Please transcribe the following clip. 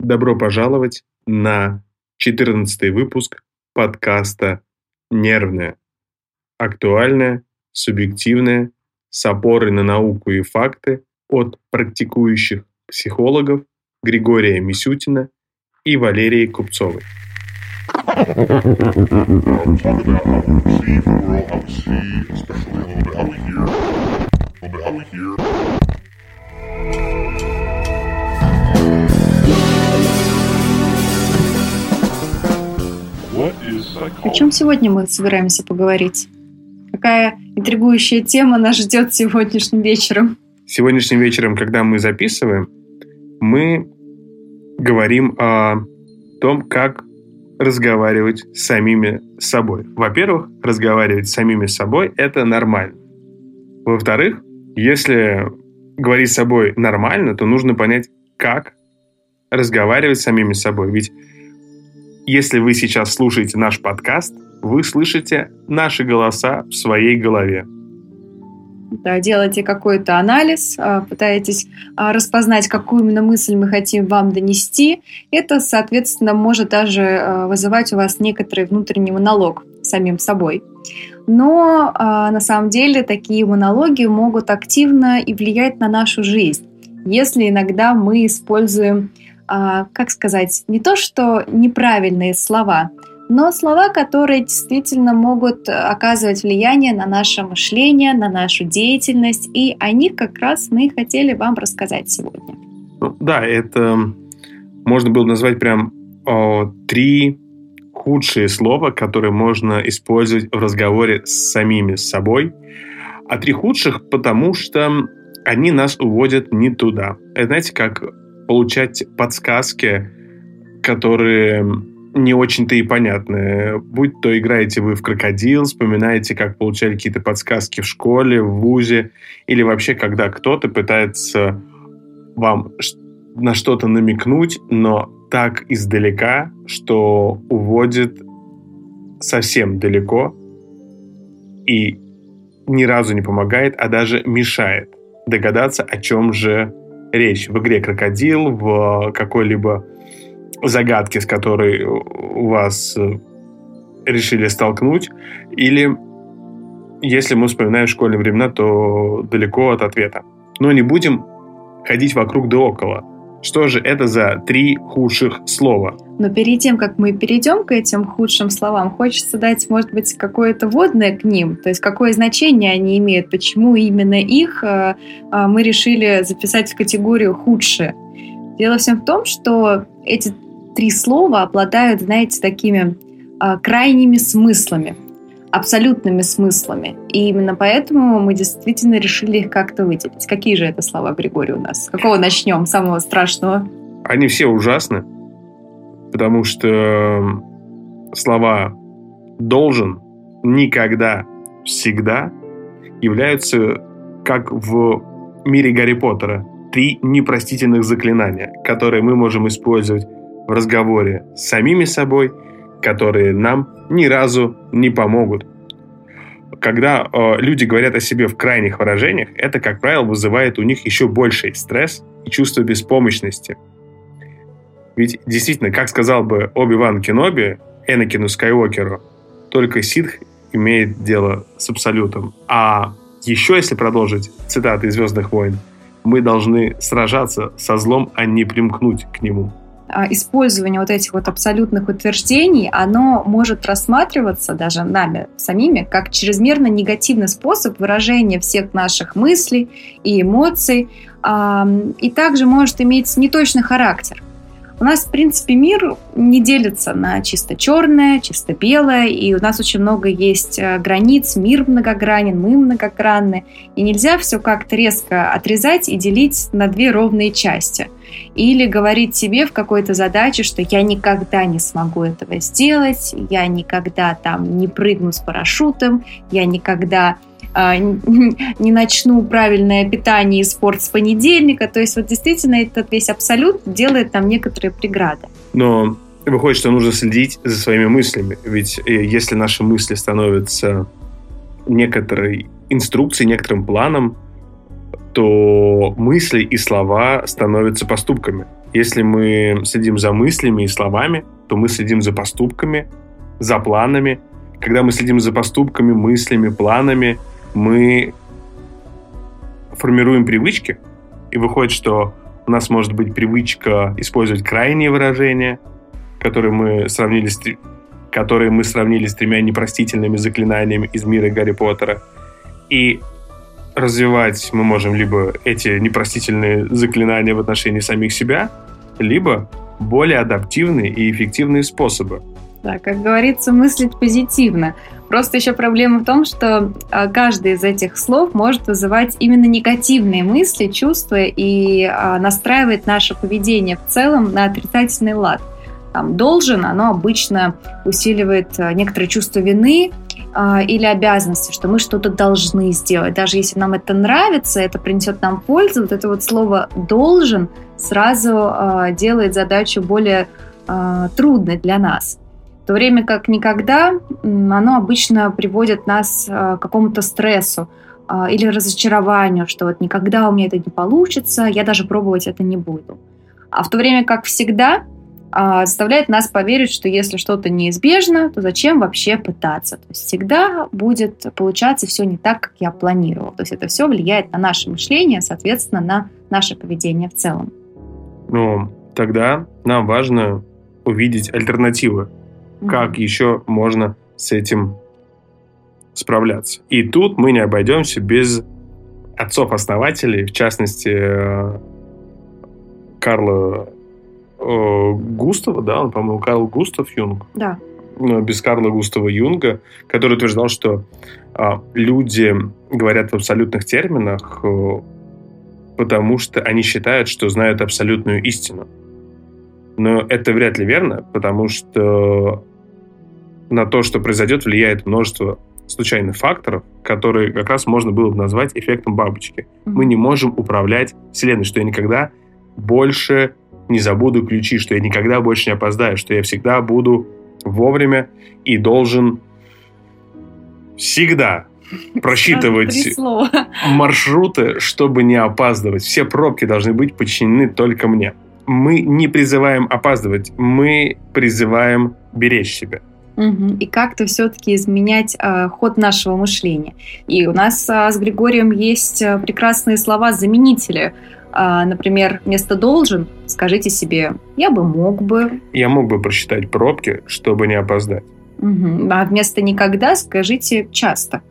Добро пожаловать на 14 выпуск подкаста «Нервное». Актуальное, субъективное, с опорой на науку и факты от практикующих психологов Григория Мисютина и Валерии Купцовой. О чем сегодня мы собираемся поговорить? Какая интригующая тема нас ждет сегодняшним вечером? Сегодняшним вечером, когда мы записываем, мы говорим о том, как разговаривать с самими собой. Во-первых, разговаривать с самими собой – это нормально. Во-вторых, если говорить с собой нормально, то нужно понять, как разговаривать с самими собой. Ведь если вы сейчас слушаете наш подкаст, вы слышите наши голоса в своей голове. Да, делаете какой-то анализ, а, пытаетесь а, распознать, какую именно мысль мы хотим вам донести. Это, соответственно, может даже а, вызывать у вас некоторый внутренний монолог самим собой. Но на самом деле такие монологи могут активно и влиять на нашу жизнь, если иногда мы используем как сказать, не то что неправильные слова, но слова, которые действительно могут оказывать влияние на наше мышление, на нашу деятельность, и о них как раз мы хотели вам рассказать сегодня. Ну, да, это можно было назвать прям о, три худшие слова, которые можно использовать в разговоре с самими собой. А три худших, потому что они нас уводят не туда. Это, знаете, как получать подсказки, которые не очень-то и понятны. Будь то играете вы в крокодил, вспоминаете, как получали какие-то подсказки в школе, в ВУЗе, или вообще, когда кто-то пытается вам на что-то намекнуть, но так издалека, что уводит совсем далеко и ни разу не помогает, а даже мешает догадаться, о чем же речь в игре «Крокодил», в какой-либо загадке, с которой вас э, решили столкнуть, или если мы вспоминаем школьные времена, то далеко от ответа. Но не будем ходить вокруг да около. Что же это за три худших слова? Но перед тем, как мы перейдем к этим худшим словам, хочется дать, может быть, какое-то водное к ним, то есть какое значение они имеют, почему именно их э, э, мы решили записать в категорию худшие. Дело всем в том, что эти три слова обладают, знаете, такими э, крайними смыслами абсолютными смыслами. И именно поэтому мы действительно решили их как-то выделить. Какие же это слова, Григорий, у нас? Какого начнем, самого страшного? Они все ужасны, потому что слова «должен», «никогда», «всегда» являются, как в мире Гарри Поттера, три непростительных заклинания, которые мы можем использовать в разговоре с самими собой – которые нам ни разу не помогут. Когда э, люди говорят о себе в крайних выражениях, это, как правило, вызывает у них еще больший стресс и чувство беспомощности. Ведь действительно, как сказал бы Оби-Ван Кеноби Энакину Скайуокеру, только ситх имеет дело с абсолютом. А еще, если продолжить цитаты «Звездных войн», мы должны сражаться со злом, а не примкнуть к нему. А, использование вот этих вот абсолютных утверждений, оно может рассматриваться даже нами самими как чрезмерно негативный способ выражения всех наших мыслей и эмоций, и также может иметь неточный характер. У нас, в принципе, мир не делится на чисто черное, чисто белое, и у нас очень много есть э, границ, мир многогранен, мы многогранны, и нельзя все как-то резко отрезать и делить на две ровные части. Или говорить себе в какой-то задаче, что я никогда не смогу этого сделать, я никогда там не прыгну с парашютом, я никогда не начну правильное питание и спорт с понедельника. То есть вот действительно этот весь абсолют делает там некоторые преграды. Но выходит, что нужно следить за своими мыслями. Ведь э, если наши мысли становятся некоторой инструкцией, некоторым планом, то мысли и слова становятся поступками. Если мы следим за мыслями и словами, то мы следим за поступками, за планами. Когда мы следим за поступками, мыслями, планами, мы формируем привычки. И выходит, что у нас может быть привычка использовать крайние выражения, которые мы сравнили с, которые мы сравнили с тремя непростительными заклинаниями из мира Гарри Поттера. И развивать мы можем либо эти непростительные заклинания в отношении самих себя, либо более адаптивные и эффективные способы. Да, как говорится, мыслить позитивно. Просто еще проблема в том, что а, каждый из этих слов может вызывать именно негативные мысли, чувства и а, настраивает наше поведение в целом на отрицательный лад. Там должен, оно обычно усиливает а, некоторое чувство вины, или обязанности, что мы что-то должны сделать. Даже если нам это нравится, это принесет нам пользу, вот это вот слово «должен» сразу делает задачу более трудной для нас. То время как никогда оно обычно приводит нас к какому-то стрессу или разочарованию, что вот никогда у меня это не получится, я даже пробовать это не буду. А в то время как всегда – а, заставляет нас поверить, что если что-то неизбежно, то зачем вообще пытаться? То есть всегда будет получаться все не так, как я планировал. То есть это все влияет на наше мышление, соответственно, на наше поведение в целом. Ну, тогда нам важно увидеть альтернативы. Mm-hmm. Как еще можно с этим справляться. И тут мы не обойдемся без отцов-основателей, в частности, э, Карла э, Густава, да, он, по-моему, Карл Густав Юнг. Да. Без Карла Густава Юнга, который утверждал, что э, люди говорят в абсолютных терминах, э, потому что они считают, что знают абсолютную истину. Но это вряд ли верно, потому что на то, что произойдет, влияет множество случайных факторов, которые как раз можно было бы назвать эффектом бабочки. Mm-hmm. Мы не можем управлять Вселенной, что я никогда больше не забуду ключи, что я никогда больше не опоздаю, что я всегда буду вовремя и должен всегда просчитывать маршруты, чтобы не опаздывать. Все пробки должны быть подчинены только мне. Мы не призываем опаздывать, мы призываем беречь себя. И как-то все-таки изменять э, ход нашего мышления. И у нас э, с Григорием есть э, прекрасные слова-заменители а, например, вместо «должен» скажите себе «я бы мог бы». Я мог бы просчитать пробки, чтобы не опоздать. Угу. А вместо «никогда» скажите «часто».